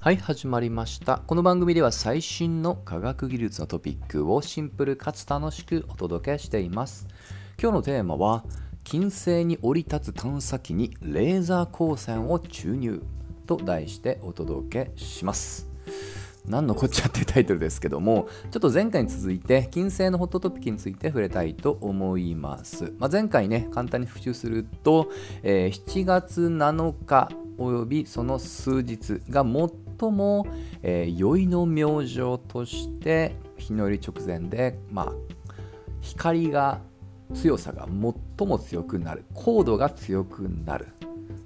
はい始まりました。この番組では最新の科学技術のトピックをシンプルかつ楽しくお届けしています。今日のテーマは金星に降り立つ探査機にレーザー光線を注入と題してお届けします。何のこっちゃってタイトルですけどもちょっと前回に続いて金星のホットトピックについて触れたいと思います、まあ、前回ね簡単に復習すると、えー、7月7日およびその数日が最とも、えー、宵の明星として日の入り直前で、まあ、光が強さが最も強くなる。高度が強くなる。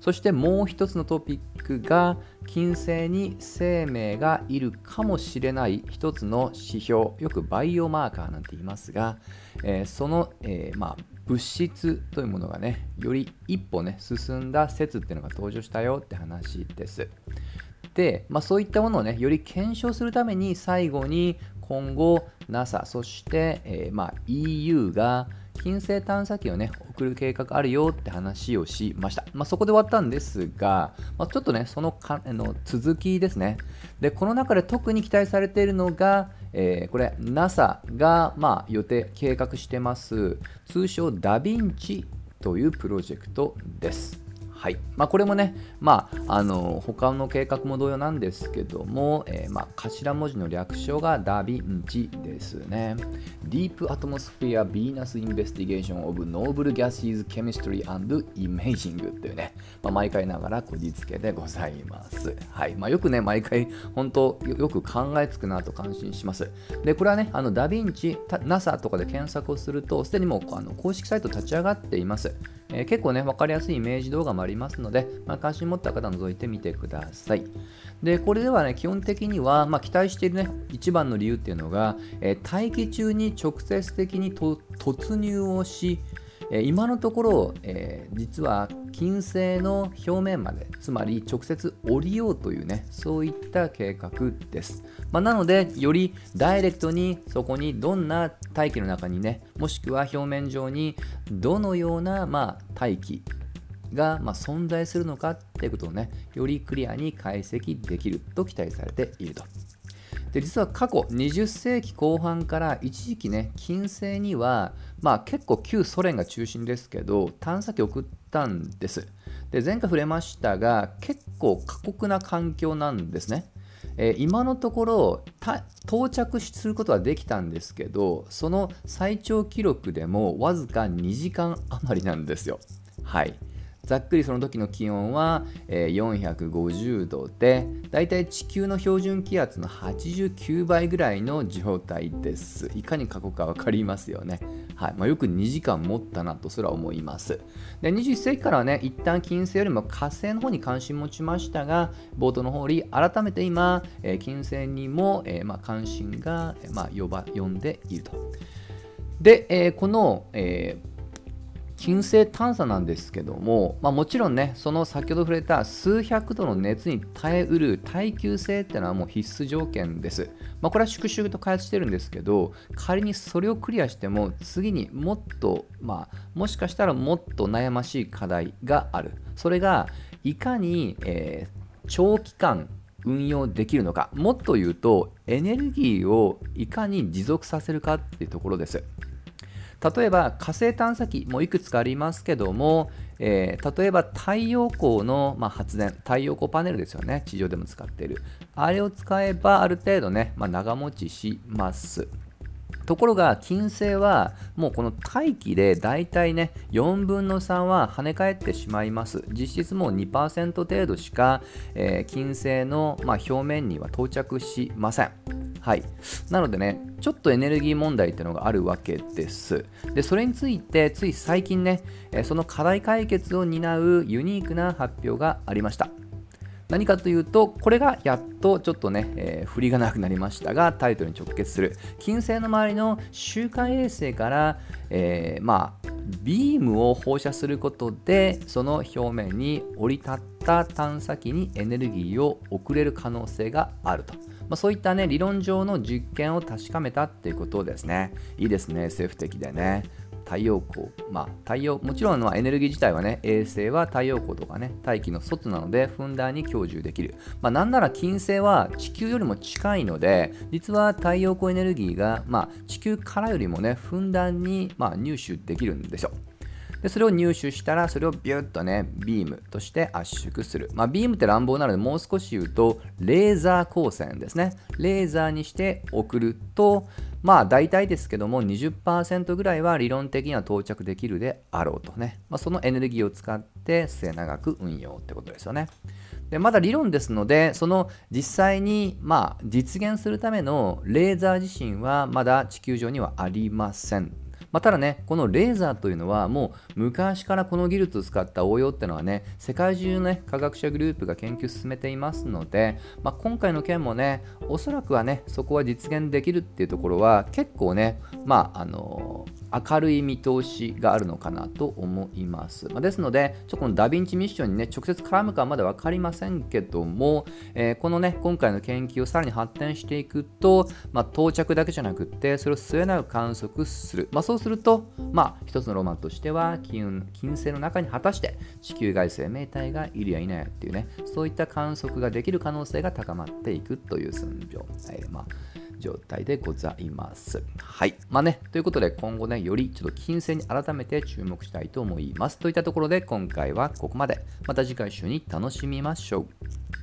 そしてもう一つのトピックが金星に生命がいるかもしれない。一つの指標。よくバイオマーカーなんて言いますが、えー、その、えー、まあ、物質というものがねより一歩ね進んだ説っていうのが登場したよって話です。で、まあ、そういったものをねより検証するために最後に今後 NASA そして、えー、まあ、EU が金星探査機をね送る計画あるよって話をしました、まあ、そこで終わったんですが、まあ、ちょっとねそのかの続きですね。でこの中で特に期待されているのが、えー、これ NASA が、まあ、予定計画してます通称ダヴィンチというプロジェクトです。はいまあ、これもね、まあ、あの他の計画も同様なんですけども、えー、まあ、頭文字の略称がダヴィンチですね。Deep Atmosphere Venus Investigation of Noble Gases Chemistry and Imaging というね、まあ、毎回ながらこじつけでございます。はいまあ、よくね、毎回本当よく考えつくなと感心します。で、これはね、あのダヴィンチ、NASA とかで検索をすると、すでにもうあの公式サイト立ち上がっています。えー、結構ね、分かりやすいイメージ動画もありますので、まあ、関心持った方覗いてみてください。で、これではね、基本的には、まあ、期待しているね、一番の理由っていうのが、えー、大気中に直接的に突入をし、え今のところ、えー、実は金星の表面までつまり直接降りようというねそういった計画です、まあ、なのでよりダイレクトにそこにどんな大気の中にねもしくは表面上にどのような、まあ、大気が、ま、存在するのかっていうことをねよりクリアに解析できると期待されていると。で実は過去20世紀後半から一時期ね金星にはまあ結構旧ソ連が中心ですけど探査機送ったんです。で前回触れましたが結構過酷な環境なんですね。えー、今のところ到着することはできたんですけどその最長記録でもわずか2時間余りなんですよ。はい。ざっくりその時の気温は、え450度でだいたい地球の標準気圧の89倍ぐらいの状態です。いかに過去か分かりますよね、はい。まあ、よく2時間持ったなとすら思います。で21世紀からはね一旦金星よりも火星の方に関心持ちましたが冒頭の方に改めて今、え金星にも、えまあ、関心が、まあ、呼ば呼んでいると。で、え、この、えー金星探査なんですけども、まあ、もちろんねその先ほど触れた数百度の熱に耐えうる耐久性っていうのはもう必須条件です、まあ、これは粛々と開発してるんですけど仮にそれをクリアしても次にもっとまあもしかしたらもっと悩ましい課題がある。それがいかに、えー、長期間運用できるのか。もっと言うとエネルギーをいかに持続させるかっていうところです。例えば火星探査機もいくつかありますけども、えー、例えば太陽光の、まあ、発電太陽光パネルですよね。地上でも使っている。あれを使えばある程度ね、まあ、長持ちします。ところが金星はもうこの大気でだいたいね4分の3は跳ね返ってしまいます。実質もう2%程度しか、えー、金星の、まあ、表面には到着しません。はい。なのでね、ちょっとエネルギー問題っていうのがあるわけです。で、それについて、つい最近ね、その課題解決を担うユニークな発表がありました。何かというと、これがやっとちょっとね、えー、振りがなくなりましたが、タイトルに直結する、金星の周りの周回衛星から、えー、まあ、ビームを放射することで、その表面に降り立った探査機にエネルギーを送れる可能性があると。まあ、そういったね理論上の実験を確かめたっていうことですねいいですね SF 的でね太陽光、まあ、太陽もちろんのエネルギー自体はね衛星は太陽光とかね大気の外なのでふんだんに享受できる、まあ、なんなら金星は地球よりも近いので実は太陽光エネルギーが、まあ、地球からよりもねふんだんに、まあ、入手できるんですよ。でそれを入手したらそれをビュッとねビームとして圧縮する、まあ、ビームって乱暴なのでもう少し言うとレーザー光線ですね。レーザーにして送るとまあ大体ですけども20%ぐらいは理論的には到着できるであろうとね、まあ、そのエネルギーを使って末永く運用ってことですよね。でまだ理論ですのでその実際にまあ実現するためのレーザー自身はまだ地球上にはありません。まあ、ただね、このレーザーというのはもう昔からこの技術を使った応用っていうのはね、世界中の、ね、科学者グループが研究進めていますので、まあ、今回の件もね、おそらくはね、そこは実現できるっていうところは結構ね、まあ、あの明るい見通しがあるのかなと思います。まあ、ですので、ちょっとこのダヴィンチミッションにね、直接絡むかはまだ分かりませんけども、えー、このね、今回の研究をさらに発展していくと、まあ、到着だけじゃなくって、それを末永く観測する。まあ、そうすると、まあ、一つのロマンとしては金、金星の中に果たして地球外生命体がいるやいないやっていうね、そういった観測ができる可能性が高まっていくという寸状。えー、まあ状態でございます。はい。まあね、ということで今後ね、よりちょっと金星に改めて注目したいと思います。といったところで今回はここまで。また次回週に楽しみましょう。